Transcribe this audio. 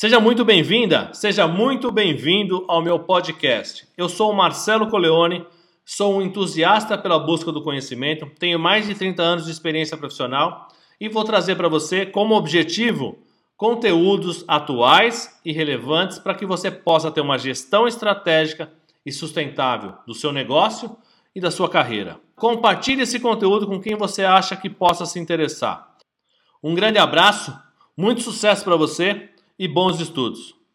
Seja muito bem-vinda, seja muito bem-vindo ao meu podcast. Eu sou o Marcelo Coleone, sou um entusiasta pela busca do conhecimento, tenho mais de 30 anos de experiência profissional e vou trazer para você como objetivo conteúdos atuais e relevantes para que você possa ter uma gestão estratégica e sustentável do seu negócio e da sua carreira. Compartilhe esse conteúdo com quem você acha que possa se interessar. Um grande abraço, muito sucesso para você e bons estudos!